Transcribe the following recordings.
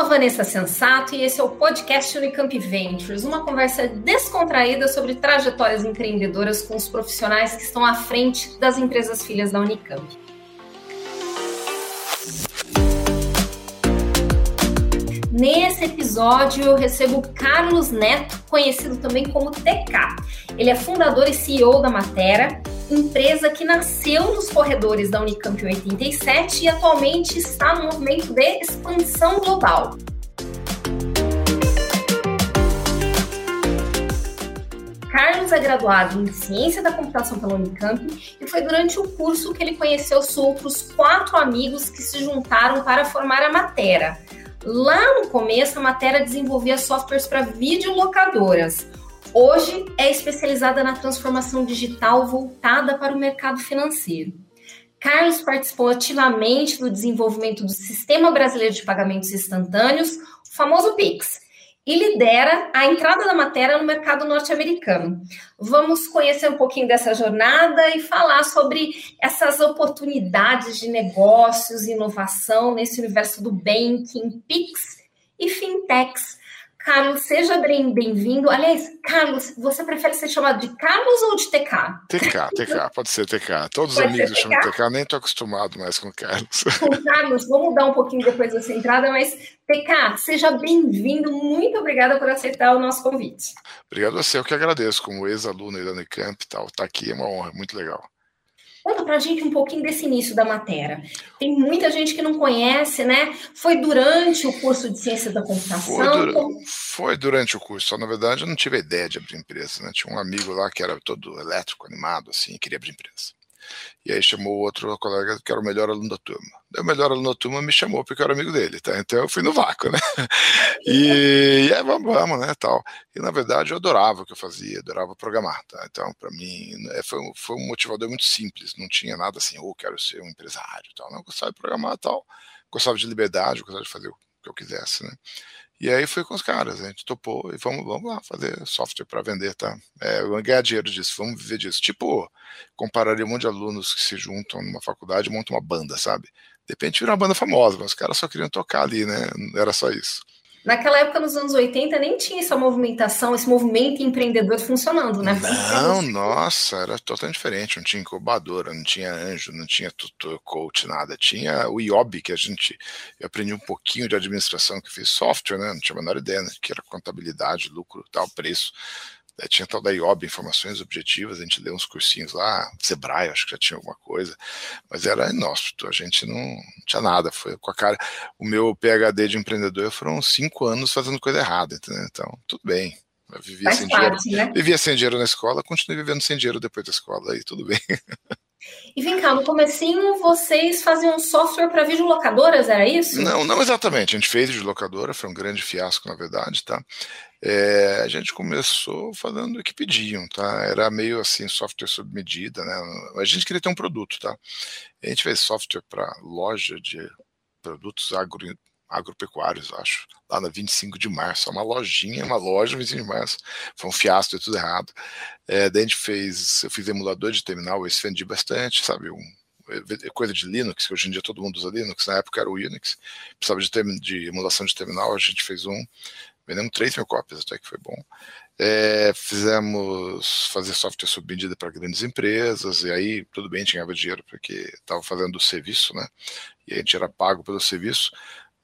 sou a Vanessa Sensato e esse é o podcast Unicamp Ventures, uma conversa descontraída sobre trajetórias empreendedoras com os profissionais que estão à frente das empresas filhas da Unicamp. Nesse episódio eu recebo Carlos Neto, conhecido também como TK. Ele é fundador e CEO da Matera, empresa que nasceu nos corredores da Unicamp 87 e atualmente está no movimento de expansão global. Carlos é graduado em Ciência da Computação pela Unicamp e foi durante o curso que ele conheceu os outros quatro amigos que se juntaram para formar a Matera. Lá no começo, a Matera desenvolvia softwares para videolocadoras. Hoje é especializada na transformação digital voltada para o mercado financeiro. Carlos participou ativamente do desenvolvimento do Sistema Brasileiro de Pagamentos Instantâneos, o famoso PIX, e lidera a entrada da matéria no mercado norte-americano. Vamos conhecer um pouquinho dessa jornada e falar sobre essas oportunidades de negócios inovação nesse universo do banking, PIX e fintechs Carlos, seja bem-vindo. Aliás, Carlos, você prefere ser chamado de Carlos ou de TK? TK, TK, pode ser TK. Todos os amigos chamam TK, nem estou acostumado mais com Carlos. Com Carlos, vou mudar um pouquinho depois dessa entrada, mas TK, seja bem-vindo. Muito obrigada por aceitar o nosso convite. Obrigado a você, eu que agradeço, como ex-aluno da Unicamp e tal. Estar tá aqui é uma honra, muito legal. Conta pra gente um pouquinho desse início da matéria. Tem muita gente que não conhece, né? Foi durante o curso de ciência da computação? Foi, dura foi durante o curso. Só, na verdade, eu não tive a ideia de abrir empresa, né? Tinha um amigo lá que era todo elétrico, animado, assim, e queria abrir empresa. E aí chamou outro colega que era o melhor aluno da turma. o melhor aluno da turma me chamou porque eu era amigo dele, tá? Então eu fui no vácuo, né? E, e aí, vamos, vamos, né, tal. E na verdade eu adorava o que eu fazia, adorava programar, tá? Então para mim é, foi, foi um motivador muito simples, não tinha nada assim, ou oh, quero ser um empresário, tal. Não, eu gostava de programar, tal. Gostava de liberdade, gostava de fazer o que eu quisesse, né? E aí foi com os caras, a gente topou e vamos, vamos lá fazer software para vender, tá? É, ganhar dinheiro disso, vamos viver disso. Tipo, compararia um monte de alunos que se juntam numa faculdade e montam uma banda, sabe? De repente vira uma banda famosa, mas os caras só queriam tocar ali, né? Era só isso. Naquela época, nos anos 80, nem tinha essa movimentação, esse movimento empreendedor funcionando, né? Não, nossa, era totalmente diferente. Não tinha incubadora, não tinha anjo, não tinha tutor, coach, nada. Tinha o IOB, que a gente. Eu aprendi um pouquinho de administração, que fiz software, né? Não tinha a menor ideia, né? que era contabilidade, lucro, tal, preço. É, tinha tal da IOB, Informações Objetivas, a gente leu uns cursinhos lá, Sebrae, acho que já tinha alguma coisa, mas era inóspito, a gente não tinha nada, foi com a cara. O meu PHD de empreendedor foram cinco anos fazendo coisa errada, entendeu? Então, tudo bem. Eu vivia Faz sem parte, dinheiro. Né? Vivia sem dinheiro na escola, continuei vivendo sem dinheiro depois da escola, aí tudo bem. E vem cá, no comecinho vocês faziam software para videolocadoras, era isso? Não, não exatamente. A gente fez videolocadora, foi um grande fiasco, na verdade, tá? É, a gente começou fazendo o que pediam, tá? Era meio assim, software sob medida, né? A gente queria ter um produto, tá? A gente fez software para loja de produtos agro, agropecuários, acho, lá na 25 de março, uma lojinha, uma loja 25 de março, foi um fiasco, deu tudo errado. É, daí a gente fez, eu fiz emulador de terminal, eu vendi bastante, sabe, um, coisa de Linux, que hoje em dia todo mundo usa Linux, na época era o Unix, precisava de, de emulação de terminal, a gente fez um, vendemos 3 mil cópias, até que foi bom. É, fizemos fazer software sob medida para grandes empresas, e aí tudo bem, tinha dinheiro porque estava fazendo o serviço, né? E a gente era pago pelo serviço.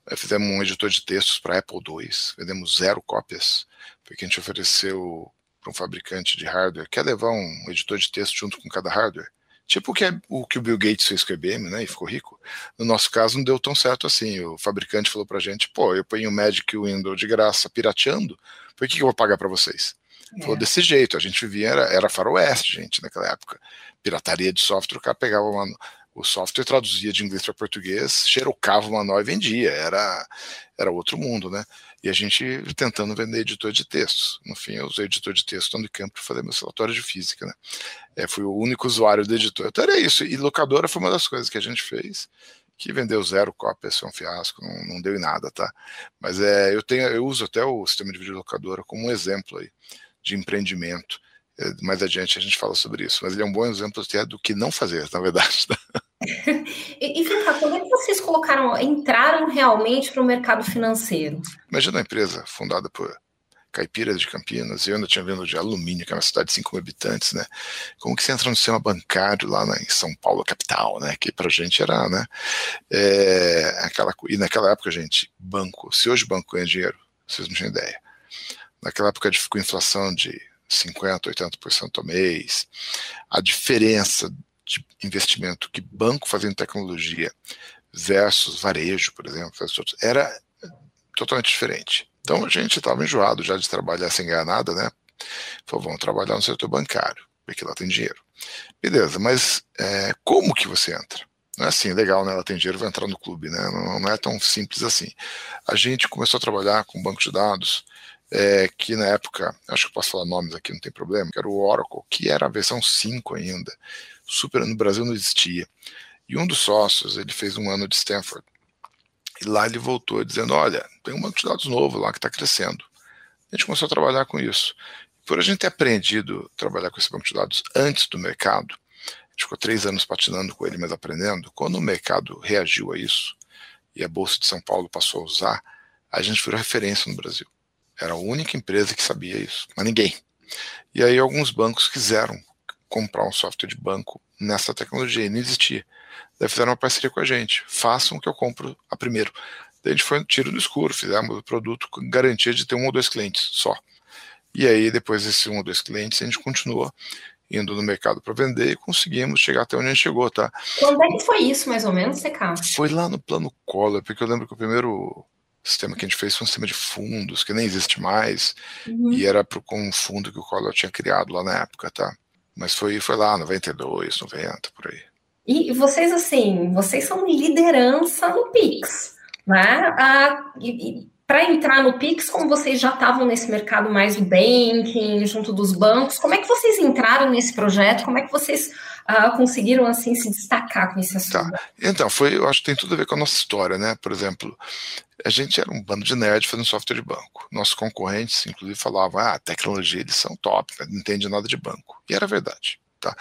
É, fizemos um editor de textos para Apple II, vendemos zero cópias, porque a gente ofereceu para um fabricante de hardware, quer levar um editor de texto junto com cada hardware? Tipo o que, o que o Bill Gates fez com o IBM, né, e ficou rico. No nosso caso, não deu tão certo assim. O fabricante falou pra gente, pô, eu ponho o Magic Window de graça pirateando, por que, que eu vou pagar para vocês? É. Falou desse jeito, a gente vivia, era, era faroeste, gente, naquela época. Pirataria de software, o cara pegava uma, o software traduzia de inglês para português, xerocava o manual e vendia, era, era outro mundo, né? E a gente tentando vender editor de textos. No fim, eu usei editor de texto no campo para fazer meu relatório de física, né? É, fui o único usuário do editor. Então era isso. E locadora foi uma das coisas que a gente fez, que vendeu zero cópias, foi um fiasco, não, não deu em nada, tá? Mas é, eu tenho, eu uso até o sistema de videolocadora como um exemplo aí de empreendimento. É, mais adiante a gente fala sobre isso, mas ele é um bom exemplo até do que não fazer, na verdade. Tá? e, e quando é que vocês colocaram, entraram realmente para o mercado financeiro? Imagina uma empresa fundada por caipiras de Campinas, eu ainda tinha vindo de alumínio, que é uma cidade de 5 mil habitantes, né? Como que você entra no sistema bancário lá em São Paulo, capital, né? Que pra gente era, né? É, aquela, e naquela época, gente, banco, se hoje banco ganha dinheiro, vocês não tinham ideia. Naquela época com inflação de 50%, 80% ao mês, a diferença de investimento que banco fazendo tecnologia versus varejo, por exemplo, era totalmente diferente. Então a gente estava enjoado já de trabalhar sem ganhar nada, né? Falou, vamos trabalhar no setor bancário, porque lá tem dinheiro. Beleza, mas é, como que você entra? Não é assim, legal, né? Ela tem dinheiro, vai entrar no clube, né? Não, não é tão simples assim. A gente começou a trabalhar com banco de dados, é, que na época, acho que posso falar nomes aqui, não tem problema, que era o Oracle, que era a versão 5 ainda. Super, no Brasil não existia. E um dos sócios, ele fez um ano de Stanford. E lá ele voltou dizendo: Olha, tem um banco de dados novo lá que está crescendo. A gente começou a trabalhar com isso. Por a gente ter aprendido a trabalhar com esse banco de dados antes do mercado, a gente ficou três anos patinando com ele, mas aprendendo. Quando o mercado reagiu a isso e a Bolsa de São Paulo passou a usar, a gente virou referência no Brasil. Era a única empresa que sabia isso, mas ninguém. E aí alguns bancos quiseram comprar um software de banco nessa tecnologia e não existia. Daí fizeram uma parceria com a gente. Façam que eu compro a primeiro. Daí a gente foi um tiro no escuro, fizemos o produto com garantia de ter um ou dois clientes só. E aí, depois desses um ou dois clientes, a gente continuou indo no mercado para vender e conseguimos chegar até onde a gente chegou, tá? Quando é que foi isso, mais ou menos, CK? Foi lá no plano Collor, porque eu lembro que o primeiro sistema que a gente fez foi um sistema de fundos, que nem existe mais, uhum. e era com um fundo que o Collor tinha criado lá na época, tá? Mas foi, foi lá, 92, 90, por aí. E vocês, assim, vocês são liderança no Pix, né? Ah, para entrar no Pix, como vocês já estavam nesse mercado mais do banking, junto dos bancos, como é que vocês entraram nesse projeto? Como é que vocês ah, conseguiram assim se destacar com esse assunto? Tá. Então, foi, eu acho que tem tudo a ver com a nossa história, né? Por exemplo, a gente era um bando de nerds fazendo software de banco. Nossos concorrentes, inclusive, falavam: ah, tecnologia eles são top, não entende nada de banco. E era verdade. Tá?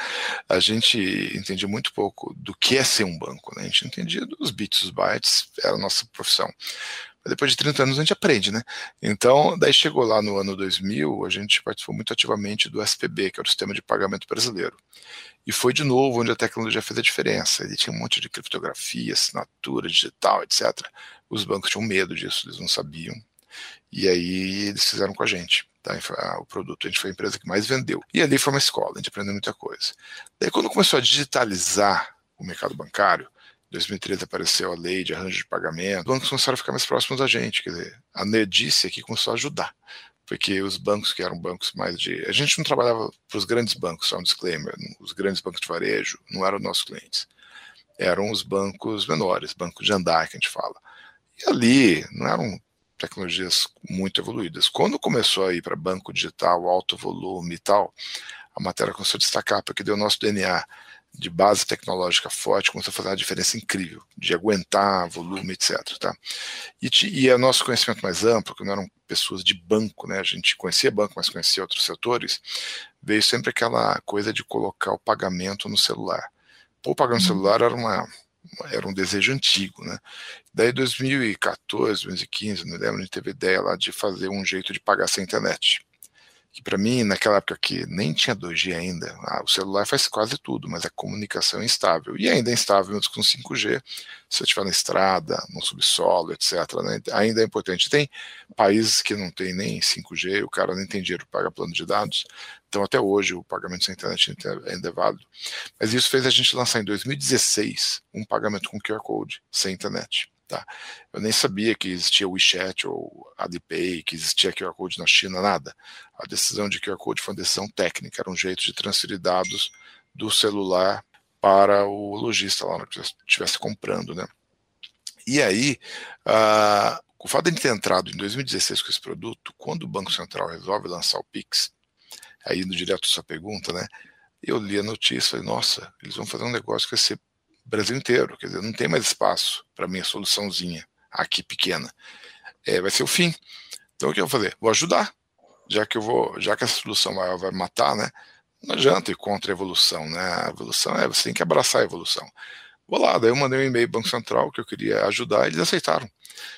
A gente entendia muito pouco do que é ser um banco, né? a gente entendia dos bits, dos bytes, era a nossa profissão. Mas depois de 30 anos a gente aprende, né? Então, daí chegou lá no ano 2000, a gente participou muito ativamente do SPB, que é o Sistema de Pagamento Brasileiro. E foi de novo onde a tecnologia fez a diferença. Ele tinha um monte de criptografia, assinatura digital, etc. Os bancos tinham medo disso, eles não sabiam. E aí eles fizeram com a gente tá? o produto. A gente foi a empresa que mais vendeu. E ali foi uma escola, a gente aprendeu muita coisa. Daí, quando começou a digitalizar o mercado bancário, em 2013 apareceu a lei de arranjo de pagamento, os bancos começaram a ficar mais próximos da gente. Quer dizer, a nerdice aqui começou a ajudar. Porque os bancos que eram bancos mais de. A gente não trabalhava para os grandes bancos, só um disclaimer. Os grandes bancos de varejo não eram nossos clientes. Eram os bancos menores, bancos de andar que a gente fala. E ali não eram tecnologias muito evoluídas. Quando começou a ir para banco digital, alto volume e tal, a matéria começou a destacar, porque deu nosso DNA de base tecnológica forte, começou a fazer uma diferença incrível, de aguentar volume, etc. Tá? E, e o nosso conhecimento mais amplo, que não eram pessoas de banco, né? a gente conhecia banco, mas conhecia outros setores, veio sempre aquela coisa de colocar o pagamento no celular. Pô, o pagamento no uhum. celular era uma era um desejo antigo, né? Daí 2014, 2015, não lembro, a gente teve ideia lá de fazer um jeito de pagar sem internet. Que para mim, naquela época que nem tinha 2G ainda, ah, o celular faz quase tudo, mas a comunicação é instável. E ainda é instável mesmo com 5G, se você estiver na estrada, no subsolo, etc. Né? Ainda é importante. Tem países que não tem nem 5G, o cara nem tem dinheiro para pagar plano de dados. Então, até hoje, o pagamento sem internet ainda é válido. Mas isso fez a gente lançar em 2016 um pagamento com QR Code sem internet. Tá? Eu nem sabia que existia WeChat ou Alipay, que existia QR Code na China, nada. A decisão de QR Code foi uma decisão técnica, era um jeito de transferir dados do celular para o lojista lá que estivesse comprando, né? E aí, uh, o fato de ter entrado em 2016 com esse produto, quando o Banco Central resolve lançar o Pix, aí indo direto à sua pergunta, né? Eu li a notícia e falei, nossa, eles vão fazer um negócio que vai ser Brasil inteiro, quer dizer, não tem mais espaço para minha soluçãozinha aqui pequena. É, vai ser o fim. Então o que eu vou fazer? Vou ajudar. Já que eu vou, já que essa solução vai, vai matar, né? Não adianta ir contra a evolução, né? A evolução é você tem que abraçar a evolução. vou lá. Daí eu mandei um e-mail Banco Central que eu queria ajudar, e eles aceitaram.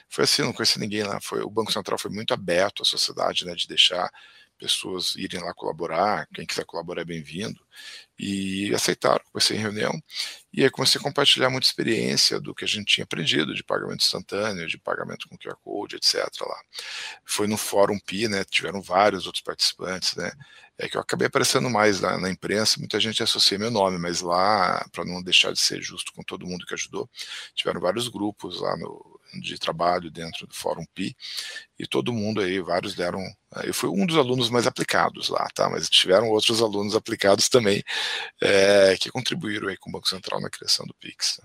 Foi assim, não conheci ninguém lá. Foi, o Banco Central foi muito aberto à sociedade, né, de deixar pessoas irem lá colaborar, quem quiser colaborar é bem-vindo. E aceitaram, comecei em reunião, e aí comecei a compartilhar muita experiência do que a gente tinha aprendido de pagamento instantâneo, de pagamento com QR Code, etc. lá. Foi no Fórum Pi, né, tiveram vários outros participantes, né, é que eu acabei aparecendo mais na, na imprensa, muita gente associa meu nome, mas lá, para não deixar de ser justo com todo mundo que ajudou, tiveram vários grupos lá no, de trabalho dentro do Fórum Pi, e todo mundo aí, vários deram. Eu fui um dos alunos mais aplicados lá, tá? Mas tiveram outros alunos aplicados também é, que contribuíram aí com o Banco Central na criação do Pix.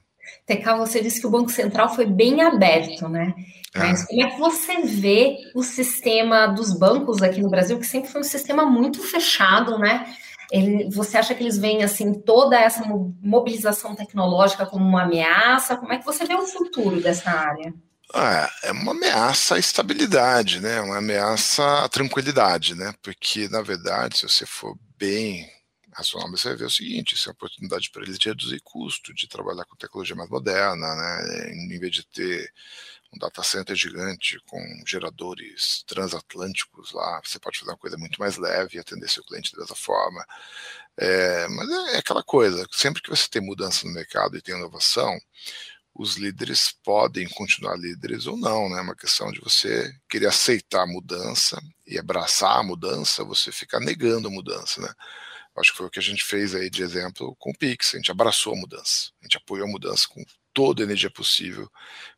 TK, você disse que o Banco Central foi bem aberto, né? Mas ah. como é que você vê o sistema dos bancos aqui no Brasil, que sempre foi um sistema muito fechado, né? Ele, você acha que eles veem assim toda essa mobilização tecnológica como uma ameaça? Como é que você vê o futuro dessa área? Ah, é uma ameaça à estabilidade, né? Uma ameaça à tranquilidade, né? Porque, na verdade, se você for bem racional, você ver o seguinte: isso é uma oportunidade para eles de reduzir custo, de trabalhar com tecnologia mais moderna, né? Em vez de ter um data center gigante com geradores transatlânticos lá, você pode fazer uma coisa muito mais leve e atender seu cliente dessa forma. É, mas é, é aquela coisa, sempre que você tem mudança no mercado e tem inovação, os líderes podem continuar líderes ou não, né? É uma questão de você querer aceitar a mudança e abraçar a mudança, você ficar negando a mudança, né? Acho que foi o que a gente fez aí de exemplo com o Pix, a gente abraçou a mudança, a gente apoiou a mudança com toda a energia possível,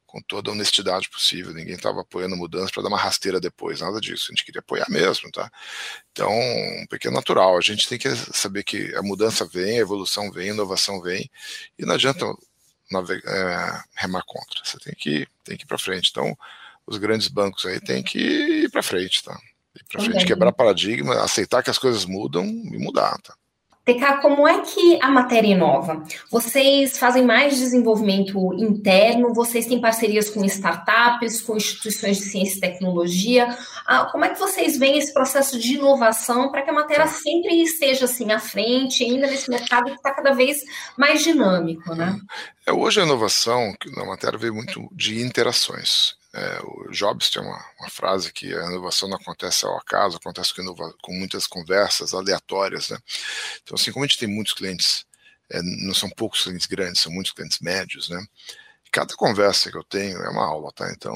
com toda a honestidade possível. Ninguém estava apoiando mudança para dar uma rasteira depois, nada disso. A gente queria apoiar mesmo, tá? Então, um pequeno natural. A gente tem que saber que a mudança vem, a evolução vem, a inovação vem, e não adianta é, remar contra. Você tem que, tem que ir para frente. Então, os grandes bancos aí têm que ir para frente, tá? Para frente, quebrar paradigma, aceitar que as coisas mudam e mudar, tá? TK, como é que a matéria inova? Vocês fazem mais desenvolvimento interno? Vocês têm parcerias com startups, com instituições de ciência e tecnologia? Ah, como é que vocês veem esse processo de inovação para que a matéria sempre esteja assim à frente, ainda nesse mercado que está cada vez mais dinâmico, né? É, hoje a inovação na matéria veio muito de interações. É, o Jobs tem uma, uma, frase que a inovação não acontece ao acaso, acontece com, inova, com muitas conversas aleatórias. Né? Então, assim, como a gente tem muitos clientes, é, não são poucos clientes grandes, são muitos clientes médios, né? Cada conversa que eu tenho é uma aula, tá? Então,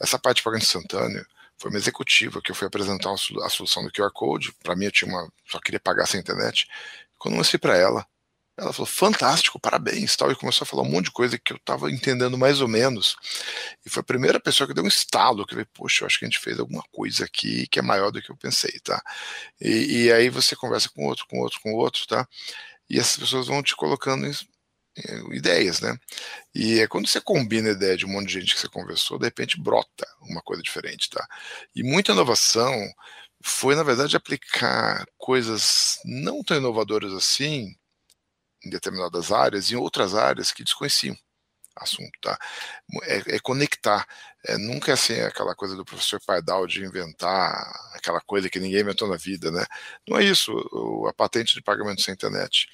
essa parte de pagamento instantâneo foi uma executiva que eu fui apresentar a solução do QR Code. Para mim, eu tinha uma, só queria pagar sem internet. Quando eu mostrei para ela, ela falou, fantástico, parabéns, tal, e começou a falar um monte de coisa que eu estava entendendo mais ou menos. E foi a primeira pessoa que deu um estalo, que veio, poxa, eu acho que a gente fez alguma coisa aqui que é maior do que eu pensei, tá? E, e aí você conversa com outro, com outro, com outro, tá? E essas pessoas vão te colocando em, ideias, né? E é quando você combina a ideia de um monte de gente que você conversou, de repente brota uma coisa diferente, tá? E muita inovação foi, na verdade, aplicar coisas não tão inovadoras assim, em determinadas áreas e outras áreas que desconheciam assunto, tá? É, é conectar. É, nunca é assim aquela coisa do professor Pardal de inventar aquela coisa que ninguém inventou na vida, né? Não é isso. O, a patente de pagamento sem internet.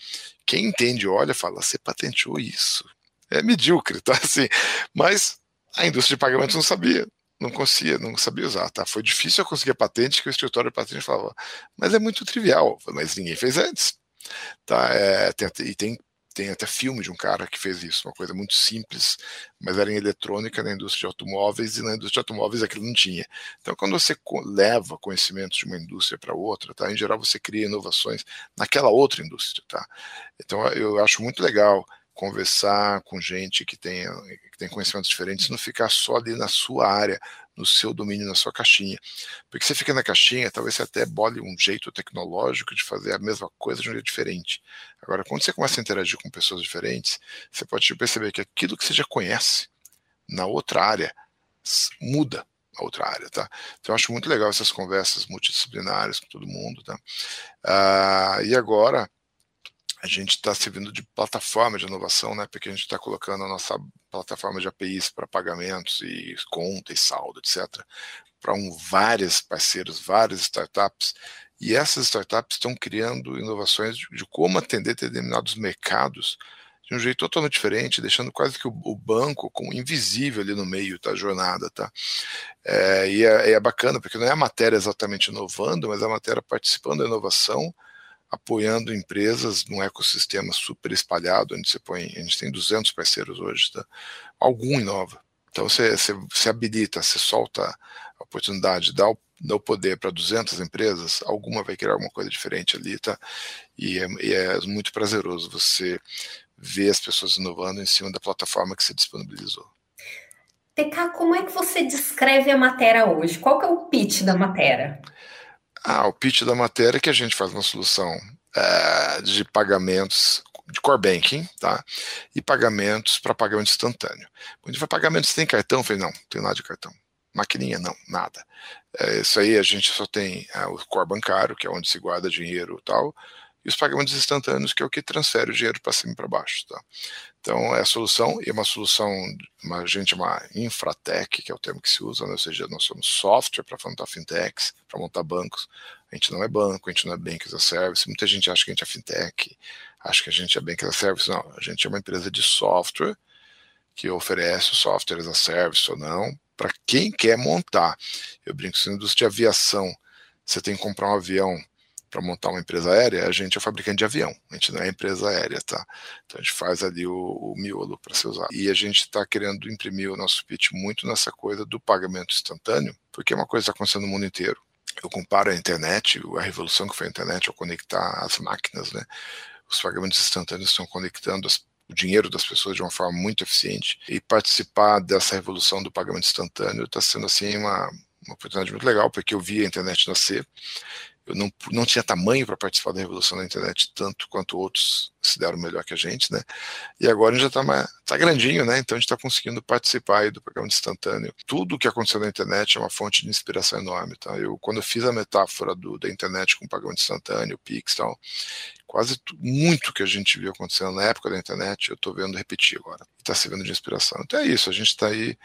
Quem entende, olha, fala, você patenteou isso. É medíocre, tá? Assim, mas a indústria de pagamentos não sabia não conseguia, não sabia usar, tá? Foi difícil eu conseguir a patente que o escritório de patente falava, mas é muito trivial, mas ninguém fez antes. Tá? É, tem, e tem, tem até filme de um cara que fez isso, uma coisa muito simples, mas era em eletrônica na indústria de automóveis, e na indústria de automóveis aquilo não tinha. Então, quando você leva conhecimentos de uma indústria para outra, tá? em geral você cria inovações naquela outra indústria. Tá? Então, eu acho muito legal conversar com gente que tenha que tem conhecimentos diferentes, não ficar só ali na sua área, no seu domínio, na sua caixinha. Porque você fica na caixinha, talvez você até bole um jeito tecnológico de fazer a mesma coisa de um jeito diferente. Agora, quando você começa a interagir com pessoas diferentes, você pode perceber que aquilo que você já conhece na outra área muda a outra área, tá? Então eu acho muito legal essas conversas multidisciplinares com todo mundo, tá? Ah, e agora a gente está servindo de plataforma de inovação, né? Porque a gente está colocando a nossa plataforma de APIs para pagamentos e conta e saldo, etc., para um, vários parceiros, várias startups. E essas startups estão criando inovações de, de como atender determinados mercados de um jeito totalmente diferente, deixando quase que o, o banco com invisível ali no meio da jornada, tá? É, e é, é, bacana porque não é a matéria exatamente inovando, mas a matéria participando da inovação, apoiando empresas num ecossistema super espalhado, onde você põe, a gente tem 200 parceiros hoje, tá? Algum inova. Então você, você habilita, você solta a oportunidade, dá o dá o poder para 200 empresas, alguma vai criar alguma coisa diferente ali, tá? E é, e é, muito prazeroso você ver as pessoas inovando em cima da plataforma que você disponibilizou. TK, como é que você descreve a matéria hoje? Qual é o pitch da matéria? Ah, o pitch da matéria é que a gente faz uma solução é, de pagamentos de core banking, tá? E pagamentos para pagamento instantâneo. Quando a pagamento, você tem cartão? Eu falei, não, não tem nada de cartão. Maquininha, não, nada. É, isso aí a gente só tem é, o core bancário, que é onde se guarda dinheiro e tal, e os pagamentos instantâneos, que é o que transfere o dinheiro para cima e para baixo. Tá? Então, é a solução, e é uma solução, a gente chama infratech, que é o termo que se usa, né? ou seja, nós somos software para montar fintechs, para montar bancos. A gente não é banco, a gente não é bank as a service. Muita gente acha que a gente é fintech, acha que a gente é bank as a service. Não, a gente é uma empresa de software que oferece o software as a service ou não, para quem quer montar. Eu brinco, se na indústria de aviação você tem que comprar um avião para montar uma empresa aérea, a gente é fabricante de avião, a gente não é empresa aérea, tá? Então a gente faz ali o, o miolo para ser usado. E a gente está querendo imprimir o nosso pitch muito nessa coisa do pagamento instantâneo, porque é uma coisa que está acontecendo no mundo inteiro. Eu comparo a internet, a revolução que foi a internet ao conectar as máquinas, né? Os pagamentos instantâneos estão conectando as o dinheiro das pessoas de uma forma muito eficiente e participar dessa revolução do pagamento instantâneo está sendo assim uma, uma oportunidade muito legal porque eu vi a internet nascer eu não, não tinha tamanho para participar da revolução da internet tanto quanto outros se deram melhor que a gente, né? E agora a gente já está tá grandinho, né? Então a gente está conseguindo participar do programa instantâneo. Tudo o que aconteceu na internet é uma fonte de inspiração enorme, tá? Eu, quando eu fiz a metáfora do, da internet com o pagamento instantâneo, o Pix e tal, quase muito que a gente viu acontecendo na época da internet, eu estou vendo repetir agora. Está servindo de inspiração. Então é isso, a gente está aí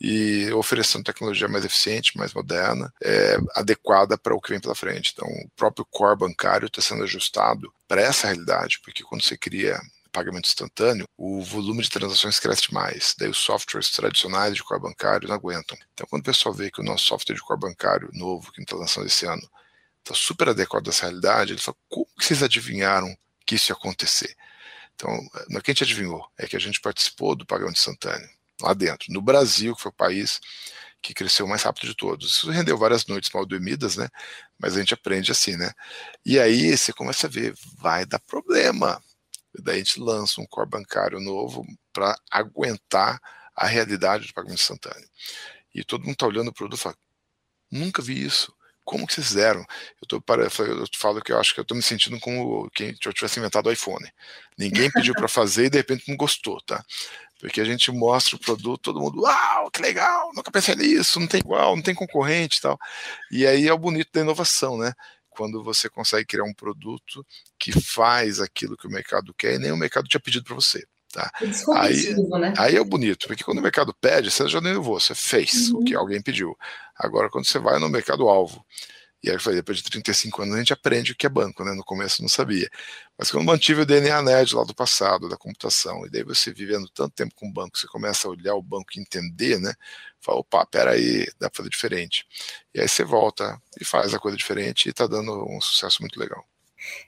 e oferecendo tecnologia mais eficiente, mais moderna, é, adequada para o que vem pela frente. Então o próprio core bancário está sendo ajustado para essa realidade, porque quando você cria pagamento instantâneo, o volume de transações cresce mais. Daí os softwares tradicionais de core bancário não aguentam. Então, quando o pessoal vê que o nosso software de core bancário novo, que está lançando esse ano, está super adequado a essa realidade, ele fala, como que vocês adivinharam que isso ia acontecer? Então, não é que a gente adivinhou, é que a gente participou do pagamento instantâneo lá dentro. No Brasil, que foi o país que cresceu mais rápido de todos. Isso rendeu várias noites mal dormidas, né? Mas a gente aprende assim, né? E aí você começa a ver, vai dar problema. E daí a gente lança um core bancário novo para aguentar a realidade do pagamento instantâneo. E todo mundo está olhando o produto e fala, nunca vi isso como que vocês fizeram? Eu, tô, eu falo que eu acho que eu estou me sentindo como quem eu tivesse inventado o iPhone. Ninguém pediu para fazer e de repente não gostou, tá? Porque a gente mostra o produto, todo mundo, uau, que legal, nunca pensei nisso, não tem igual, não tem concorrente e tal. E aí é o bonito da inovação, né? Quando você consegue criar um produto que faz aquilo que o mercado quer e nem o mercado tinha pedido para você. Tá? É aí, né? aí é o bonito, porque quando o mercado pede, você já nem inovou, você fez uhum. o que alguém pediu. Agora, quando você vai no mercado-alvo, e aí foi depois de 35 anos a gente aprende o que é banco, né? No começo não sabia. Mas quando mantive o DNA nerd lá do passado, da computação, e daí você vivendo tanto tempo com o banco, você começa a olhar o banco e entender, né? Fala, opa, peraí, dá para fazer diferente. E aí você volta e faz a coisa diferente e está dando um sucesso muito legal.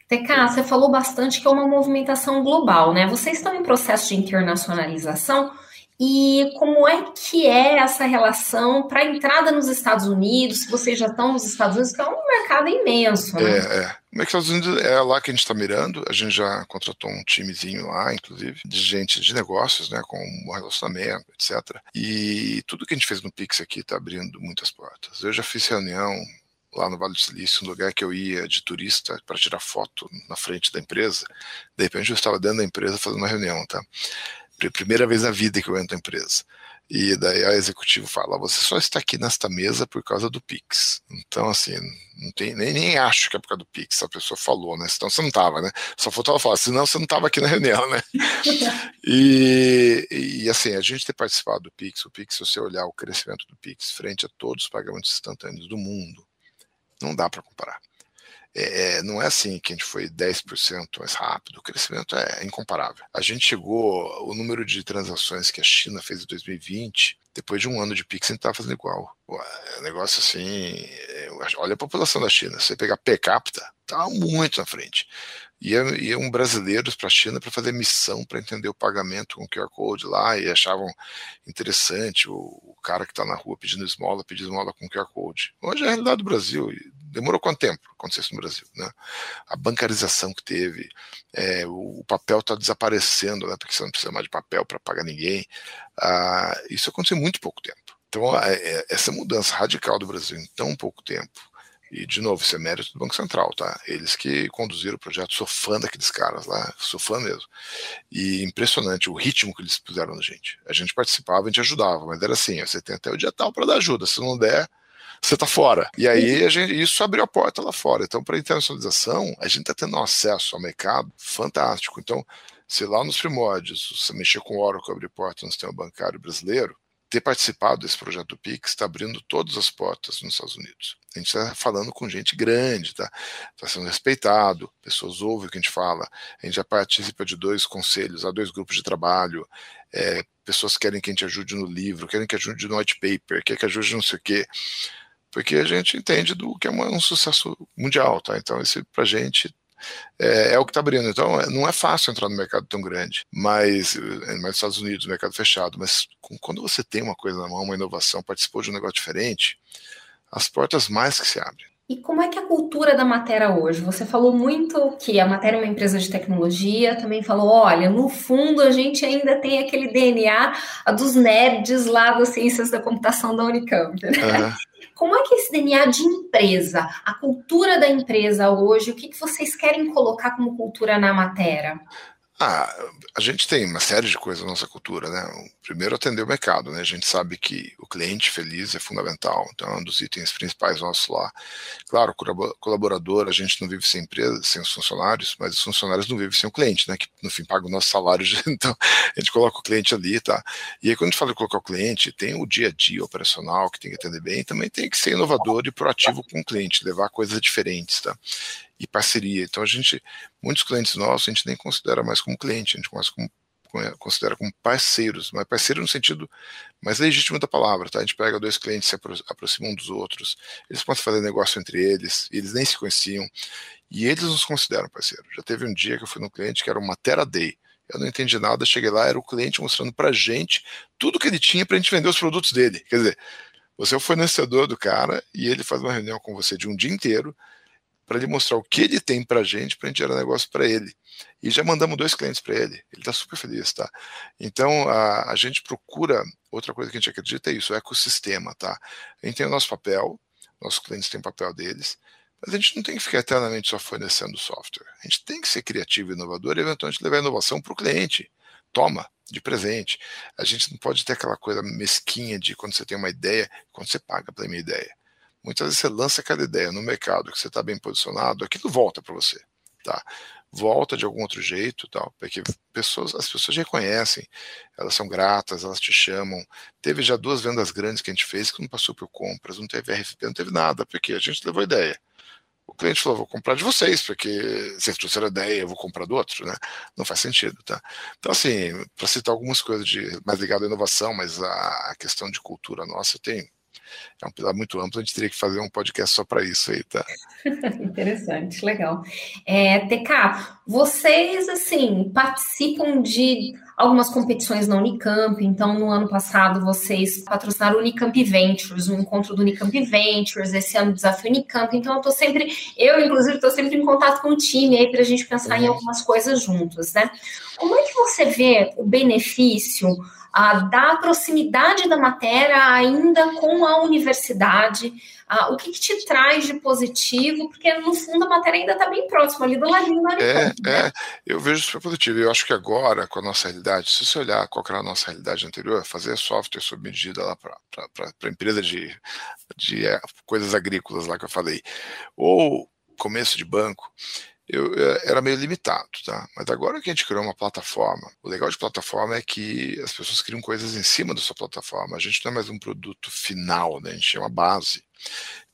TK, você falou bastante que é uma movimentação global, né? Vocês estão em processo de internacionalização e como é que é essa relação para entrada nos Estados Unidos? Vocês já estão nos Estados Unidos, que é um mercado imenso, né? É, é. Nos Estados Unidos é lá que a gente está mirando. A gente já contratou um timezinho lá, inclusive, de gente de negócios, né, com relacionamento, etc. E tudo que a gente fez no Pix aqui está abrindo muitas portas. Eu já fiz reunião lá no Vale do Silício, um lugar que eu ia de turista para tirar foto na frente da empresa. De repente eu estava dentro da empresa fazendo uma reunião, tá? Primeira vez na vida que eu entro na empresa. E daí a executivo fala: você só está aqui nesta mesa por causa do Pix. Então, assim, não tem, nem, nem acho que é por causa do Pix, a pessoa falou, né? Senão você não estava, né? Só faltava falar, senão você não estava aqui na reunião, né? e, e, assim, a gente ter participado do Pix, o Pix, se você olhar o crescimento do Pix frente a todos os pagamentos instantâneos do mundo, não dá para comparar. é, é, não é assim que a gente foi 10% mais rápido, o crescimento é incomparável. A gente chegou, o número de transações que a China fez em 2020, depois de um ano de Pix, a gente estava fazendo igual. É um negócio assim, é, olha a população da China, você pegar per capita, tá muito na frente. Iam, iam brasileiros para a China para fazer missão para entender o pagamento com QR Code lá e achavam interessante o, o cara que está na rua pedindo esmola, pedir esmola com QR Code. Hoje é a realidade do Brasil. Demorou quanto tempo acontecer isso no Brasil? Né? A bancarização que teve, é, o, o, papel está desaparecendo, né, porque você não precisa mais de papel para pagar ninguém. Ah, isso aconteceu em muito pouco tempo. Então, é, essa mudança radical do Brasil em tão pouco tempo e, de novo, isso é mérito do Banco Central, tá? Eles que conduziram o projeto, sou fã daqueles caras lá, sou fã mesmo. E impressionante o ritmo que eles puseram na gente. A gente participava, a gente ajudava, mas era assim: você tem até o dia tal para dar ajuda, se não der, você tá fora. E aí a gente, isso abriu a porta lá fora. Então, para internacionalização, a gente está tendo um acesso ao mercado fantástico. Então, se lá nos primórdios você mexer com o Oracle abrir porta no sistema bancário brasileiro, ter participado desse projeto do Pix está abrindo todas as portas nos Estados Unidos. A gente está falando com gente grande, tá? Está sendo respeitado, pessoas ouvem o que a gente fala. A gente já participa de dois conselhos, há dois grupos de trabalho. É, pessoas querem que a gente ajude no livro, querem que ajude no white paper, querem que ajude não sei o quê. Porque a gente entende do que é um sucesso mundial, tá? Então, isso para a gente é, é, o que está abrindo. Então, é, não é fácil entrar no mercado tão grande, mas, é, nos Estados Unidos, mercado fechado, mas quando você tem uma coisa na mão, uma inovação, participou de um negócio diferente, as portas mais que se abrem. E como é que é a cultura da Matéria hoje? Você falou muito que a Matéria é uma empresa de tecnologia, também falou, olha, no fundo a gente ainda tem aquele DNA dos nerds lá das ciências da computação da Unicamp, né? Uhum. Como é que esse DNA de empresa, a cultura da empresa hoje, o que vocês querem colocar como cultura na matéria? Ah, a gente tem uma série de coisas na nossa cultura, né? Primeiro, atender o mercado, né? A gente sabe que o cliente feliz é fundamental, então é um dos itens principais nossos lá. Claro, colaborador, a gente não vive sem empresa, sem os funcionários, mas os funcionários não vivem sem o cliente, né? Que no fim paga o nosso salário, então a gente coloca o cliente ali, tá? E aí, quando a gente fala de colocar o cliente, tem o dia a dia operacional que tem que atender bem, também tem que ser inovador e proativo com o cliente, levar coisas diferentes, tá? E parceria. Então a gente, muitos clientes nossos, a gente nem considera mais como cliente, a gente como, considera como parceiros, mas parceiro no sentido mais legítimo da palavra, tá? A gente pega dois clientes, se aproximam um dos outros, eles podem fazer negócio entre eles, eles nem se conheciam, e eles nos consideram parceiro. Já teve um dia que eu fui no cliente que era uma Terra Day, eu não entendi nada, cheguei lá, era o cliente mostrando pra gente tudo que ele tinha pra gente vender os produtos dele. Quer dizer, você é o fornecedor do cara e ele faz uma reunião com você de um dia inteiro, para ele mostrar o que ele tem para a gente, para a gente gerar negócio para ele. E já mandamos dois clientes para ele. Ele está super feliz, tá? Então a, a gente procura outra coisa que a gente acredita é isso, o ecossistema, tá? A gente tem o nosso papel, nossos clientes têm o papel deles, mas a gente não tem que ficar eternamente só fornecendo software. A gente tem que ser criativo e inovador e eventualmente levar a inovação para o cliente. Toma, de presente. A gente não pode ter aquela coisa mesquinha de quando você tem uma ideia, quando você paga pela minha ideia. Muitas vezes você lança aquela ideia no mercado que você está bem posicionado, aquilo volta para você, tá? Volta de algum outro jeito, tal, porque pessoas, as pessoas reconhecem, elas são gratas, elas te chamam. Teve já duas vendas grandes que a gente fez que não passou por compras, não teve RFP, não teve nada, porque a gente levou ideia. O cliente falou, vou comprar de vocês, porque vocês trouxeram a ideia, eu vou comprar do outro, né? Não faz sentido, tá? Então, assim, para citar algumas coisas de mais ligado à inovação, mas a, a questão de cultura nossa tem é um pilar muito amplo, a gente teria que fazer um podcast só para isso aí, tá? Interessante, legal. É, TK, vocês, assim, participam de algumas competições na Unicamp, então no ano passado vocês patrocinaram o Unicamp Ventures, o encontro do Unicamp Ventures, esse ano o Desafio Unicamp, então eu tô sempre, eu inclusive estou sempre em contato com o time aí para a gente pensar uhum. em algumas coisas juntos, né? Como é que você vê o benefício da proximidade da matéria ainda com a universidade, o que, que, te traz de positivo, porque no fundo a matéria ainda está bem próxima, ali do ladinho da é, né? é, eu vejo super positivo. Eu acho que agora, com a nossa realidade, se você olhar qual era a nossa realidade anterior, fazer software sob medida lá para a empresa de, de é, coisas agrícolas lá que eu falei, ou começo de banco, eu, eh, era meio limitado, tá? Mas agora que a gente criou uma plataforma, o legal de plataforma é que as pessoas criam coisas em cima da sua plataforma. A gente não é mais um produto final, né? A gente é uma base.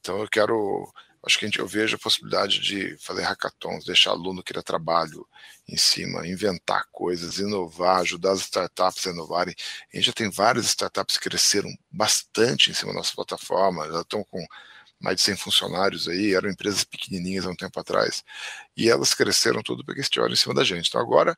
Então eu quero Acho que a gente, eu vejo a possibilidade de fazer hackathons, deixar aluno criar trabalho em cima, inventar coisas, inovar, ajudar as startups a inovarem. A gente já tem várias startups que cresceram bastante em cima da nossa plataforma, já estão com mais de 100 funcionários aí, eram empresas pequenininhas há um tempo atrás, e elas cresceram tudo porque olham em cima da gente. Então agora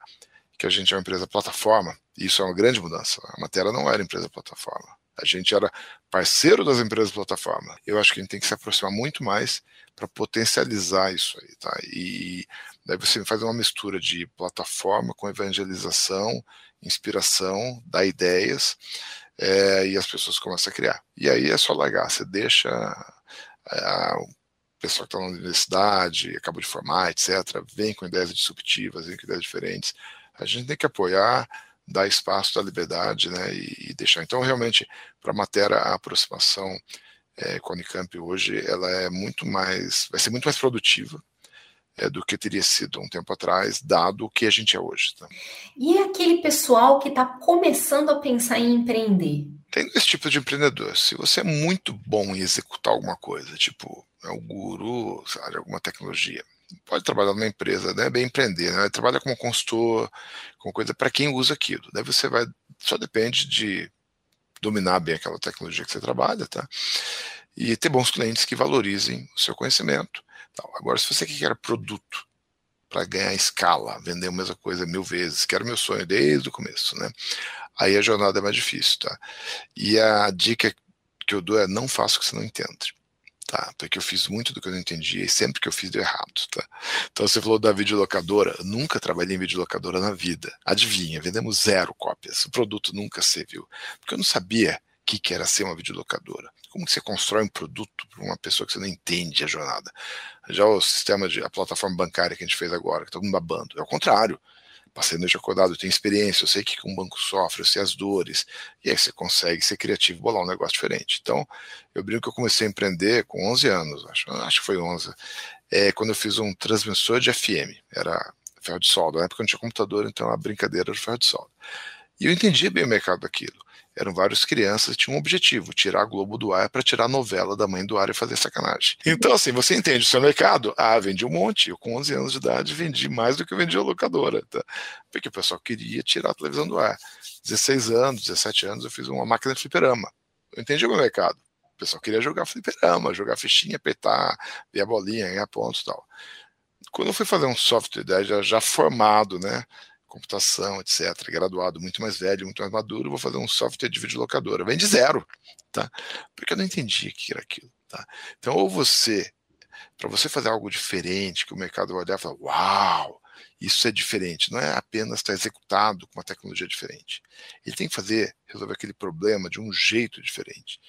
que a gente é uma empresa plataforma, isso é uma grande mudança. A Matéria não era empresa plataforma. A gente era parceiro das empresas plataforma. Eu acho que a gente tem que se aproximar muito mais para potencializar isso aí, tá? E daí você faz uma mistura de plataforma com evangelização, inspiração, dá ideias, é, e as pessoas começam a criar. E aí é só largar, você deixa é, o pessoal que está na universidade, acabou de formar, etc., vem com ideias disruptivas, vem com ideias diferentes. A gente tem que apoiar, dar espaço da liberdade, né, e, e deixar. Então, realmente, para a matéria, a aproximação é, com a Unicamp hoje, ela é muito mais, vai ser muito mais produtiva, é, do que teria sido um tempo atrás, dado o que a gente é hoje. Tá? E é aquele pessoal que está começando a pensar em empreender? Tem dois tipos de empreendedor. Se você é muito bom em executar alguma coisa, tipo, é o guru, sabe, alguma tecnologia, pode trabalhar numa empresa, né, bem empreender, né, trabalha como consultor, com coisa para quem usa aquilo. Daí você vai, só depende de dominar bem aquela tecnologia que você trabalha, tá? E ter bons clientes que valorizem o seu conhecimento. Agora, se você quer produto para ganhar escala, vender a mesma coisa mil vezes, que era o meu sonho desde o começo, né? Aí a jornada é mais difícil, tá? E a dica que eu dou é não faça o que você não entende tá? Porque eu fiz muito do que eu não entendia e sempre que eu fiz deu errado, tá? Então você falou da videolocadora, nunca trabalhei em videolocadora na vida. Adivinha, vendemos zero cópias. O produto nunca serviu, porque eu não sabia o que, que era ser uma videolocadora. Como que você constrói um produto para uma pessoa que você não entende a jornada? Já o sistema de a plataforma bancária que a gente fez agora, que está todo mundo babando, é o contrário passei noite acordado, eu tenho experiência, eu sei o que um banco sofre, eu sei as dores, e aí você consegue ser criativo, bolar um negócio diferente. Então, eu brinco que eu comecei a empreender com 11 anos, acho, acho que foi 11, é, quando eu fiz um transmissor de FM, era ferro de solda, na época não tinha computador, então a brincadeira era ferro de solda. E eu entendia bem o mercado daquilo eram várias crianças que tinham um objetivo, tirar a Globo do ar para tirar a novela da mãe do ar e fazer sacanagem. Então, assim, você entende o seu mercado? Ah, vendi um monte. Eu, com 11 anos de idade, vendi mais do que vendi a locadora, tá? Porque o pessoal queria tirar a televisão do ar. 16 anos, 17 anos, eu fiz uma máquina de fliperama. Eu entendi o meu mercado. O pessoal queria jogar fliperama, jogar fichinha, apertar, ver a bolinha, ganhar pontos e tal. Quando eu fui fazer um software já, já formado, né? Computação, etc., graduado, muito mais velho, muito mais maduro, vou fazer um software de videolocadora. Vem de zero, tá? Porque eu não entendia o que era aquilo, tá? Então, ou você, para você fazer algo diferente, que o mercado vai olhar e falar, uau, isso é diferente, não é apenas estar executado com uma tecnologia diferente. Ele tem que fazer, resolver aquele problema de um jeito diferente.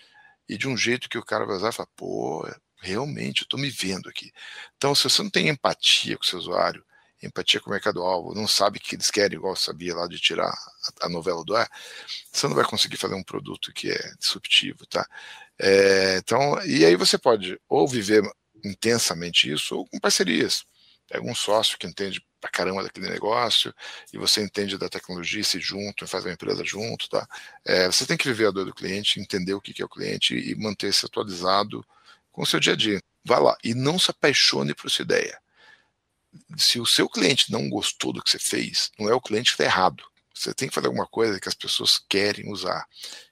E de um jeito que o cara vai usar e falar, pô, realmente, eu estou me vendo aqui. Então, se você não tem empatia com o seu usuário, empatia com o mercado-alvo, não sabe o que eles querem, igual sabia lá de tirar a, novela do ar, você não vai conseguir fazer um produto que é disruptivo, tá? É, então, e aí você pode ou viver intensamente isso, ou com parcerias. Pega um sócio que entende pra caramba daquele negócio, e você entende da tecnologia, se junto, faz uma empresa junto, tá? É, você tem que viver a dor do cliente, entender o que é o cliente e manter-se atualizado com o seu dia a dia. Vá lá e não se apaixone por sua ideia se o seu cliente não gostou do que você fez, não é o cliente que está errado. Você tem que fazer alguma coisa que as pessoas querem usar.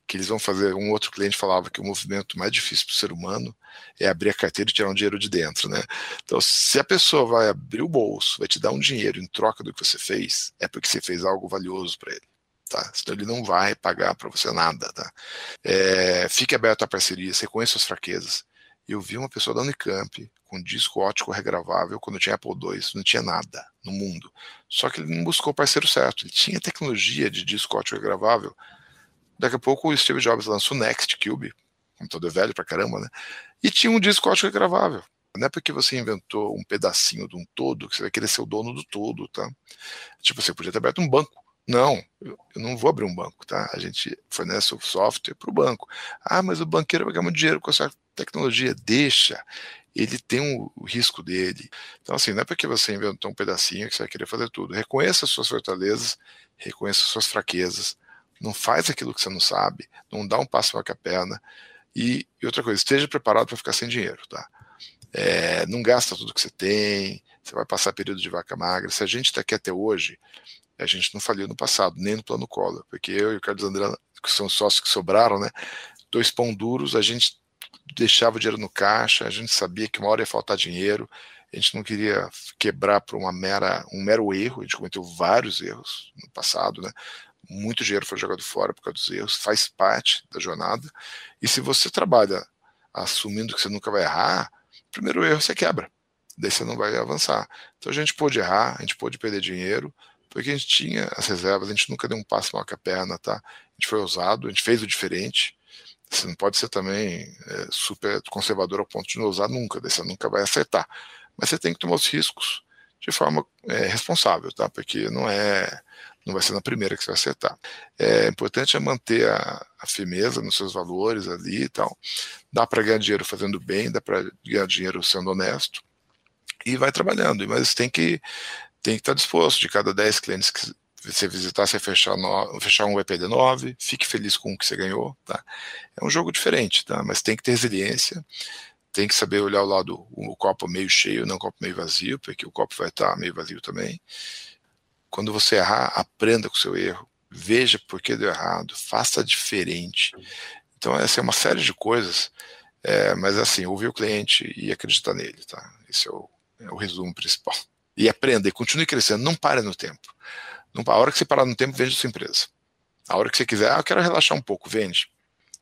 Que eles vão fazer. Um outro cliente falava que o movimento mais difícil para o ser humano é abrir a carteira e tirar um dinheiro de dentro, né? Então, se a pessoa vai abrir o bolso, vai te dar um dinheiro em troca do que você fez, é porque você fez algo valioso para ele. Tá? Senão ele não vai pagar para você nada. Tá? É, fique aberto a parcerias, reconheça suas fraquezas. Eu vi uma pessoa da Unicamp com disco ótico regravável quando tinha Apple II, não tinha nada no mundo. Só que ele não buscou o parceiro certo. Ele tinha tecnologia de disco ótico regravável. Daqui a pouco o Steve Jobs lançou o Next Cube, computador velho pra caramba, né? E tinha um disco ótico regravável. Não é porque você inventou um pedacinho de um todo que você vai querer ser o dono do todo, tá? Tipo, você podia ter aberto um banco. Não, eu não vou abrir um banco, tá? A gente fornece o software para o banco. Ah, mas o banqueiro vai ganhar muito dinheiro com essa tecnologia. Deixa ele tem um, o risco dele. Então, assim, não é porque você inventou um pedacinho que você vai querer fazer tudo. Reconheça as suas fortalezas, reconheça as suas fraquezas, não faz aquilo que você não sabe, não dá um passo para a perna. E, e outra coisa, esteja preparado para ficar sem dinheiro, tá? é, não gasta tudo que você tem, você vai passar período de vaca magra. Se a gente está aqui até hoje, a gente não faliu no passado, nem no plano Collor, porque eu e o Carlos André, que são sócios que sobraram, né? Dois pão duros, a gente deixava o dinheiro no caixa, a gente sabia que uma hora ia faltar dinheiro, a gente não queria quebrar por uma mera, um mero erro, a gente cometeu vários erros no passado, né? Muito dinheiro foi jogado fora por causa dos erros, faz parte da jornada. E se você trabalha assumindo que você nunca vai errar, primeiro erro você quebra, daí você não vai avançar. Então a gente pôde errar, a gente pôde perder dinheiro, porque a gente tinha as reservas, a gente nunca deu um passo maior que a perna, tá? A gente foi ousado, a gente fez o diferente. Você não pode ser também é, super conservador ao ponto de não usar nunca, você nunca vai acertar. Mas você tem que tomar os riscos de forma é, responsável, tá? Porque não é não vai ser na primeira que você vai acertar. É importante é manter a, a firmeza nos seus valores ali e tal. Dá para ganhar dinheiro fazendo bem, dá para ganhar dinheiro sendo honesto e vai trabalhando. Mas tem que tem que estar disposto. De cada 10 clientes que você visitar, você fechar, no, fechar um EPD 9, fique feliz com o que você ganhou. Tá? É um jogo diferente, tá? mas tem que ter resiliência, tem que saber olhar o lado, o copo meio cheio, não o copo meio vazio, porque o copo vai estar meio vazio também. Quando você errar, aprenda com o seu erro, veja por que deu errado, faça diferente. Então, essa é uma série de coisas, é, mas assim, ouvir o cliente e acreditar nele, tá? Esse é o, é o resumo principal. E aprenda e continue crescendo, não pare no tempo. Não, a hora que você parar no tempo, vende sua empresa. A hora que você quiser, ah, eu quero relaxar um pouco, vende.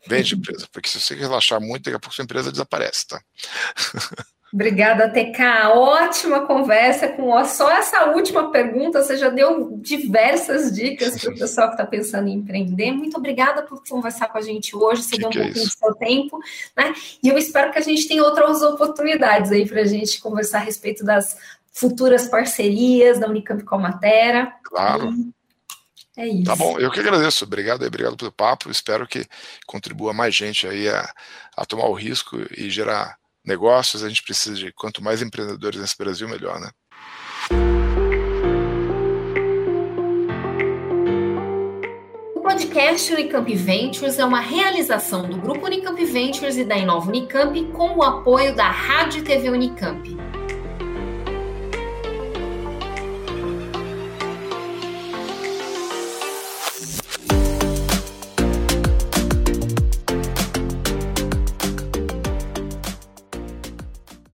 Vende empresa, porque se você relaxar muito, daqui a pouco sua empresa desaparece, tá? Obrigada, TK. Ótima conversa com só essa última pergunta. Você já deu diversas dicas para o pessoal que está pensando em empreender. Muito obrigada por conversar com a gente hoje. Você que deu um é pouquinho é do seu tempo, né? E eu espero que a gente tenha outras oportunidades aí para a gente conversar a respeito das futuras parcerias da Unicamp com a Matera. Claro. E é isso. Tá bom, eu que agradeço. Obrigado, obrigado pelo papo. Espero que contribua mais gente aí a, a tomar o risco e gerar negócios. A gente precisa de quanto mais empreendedores nesse Brasil, melhor, né? O podcast Unicamp Ventures é uma realização do Grupo Unicamp Ventures e da Inova Unicamp com o apoio da Rádio TV Unicamp.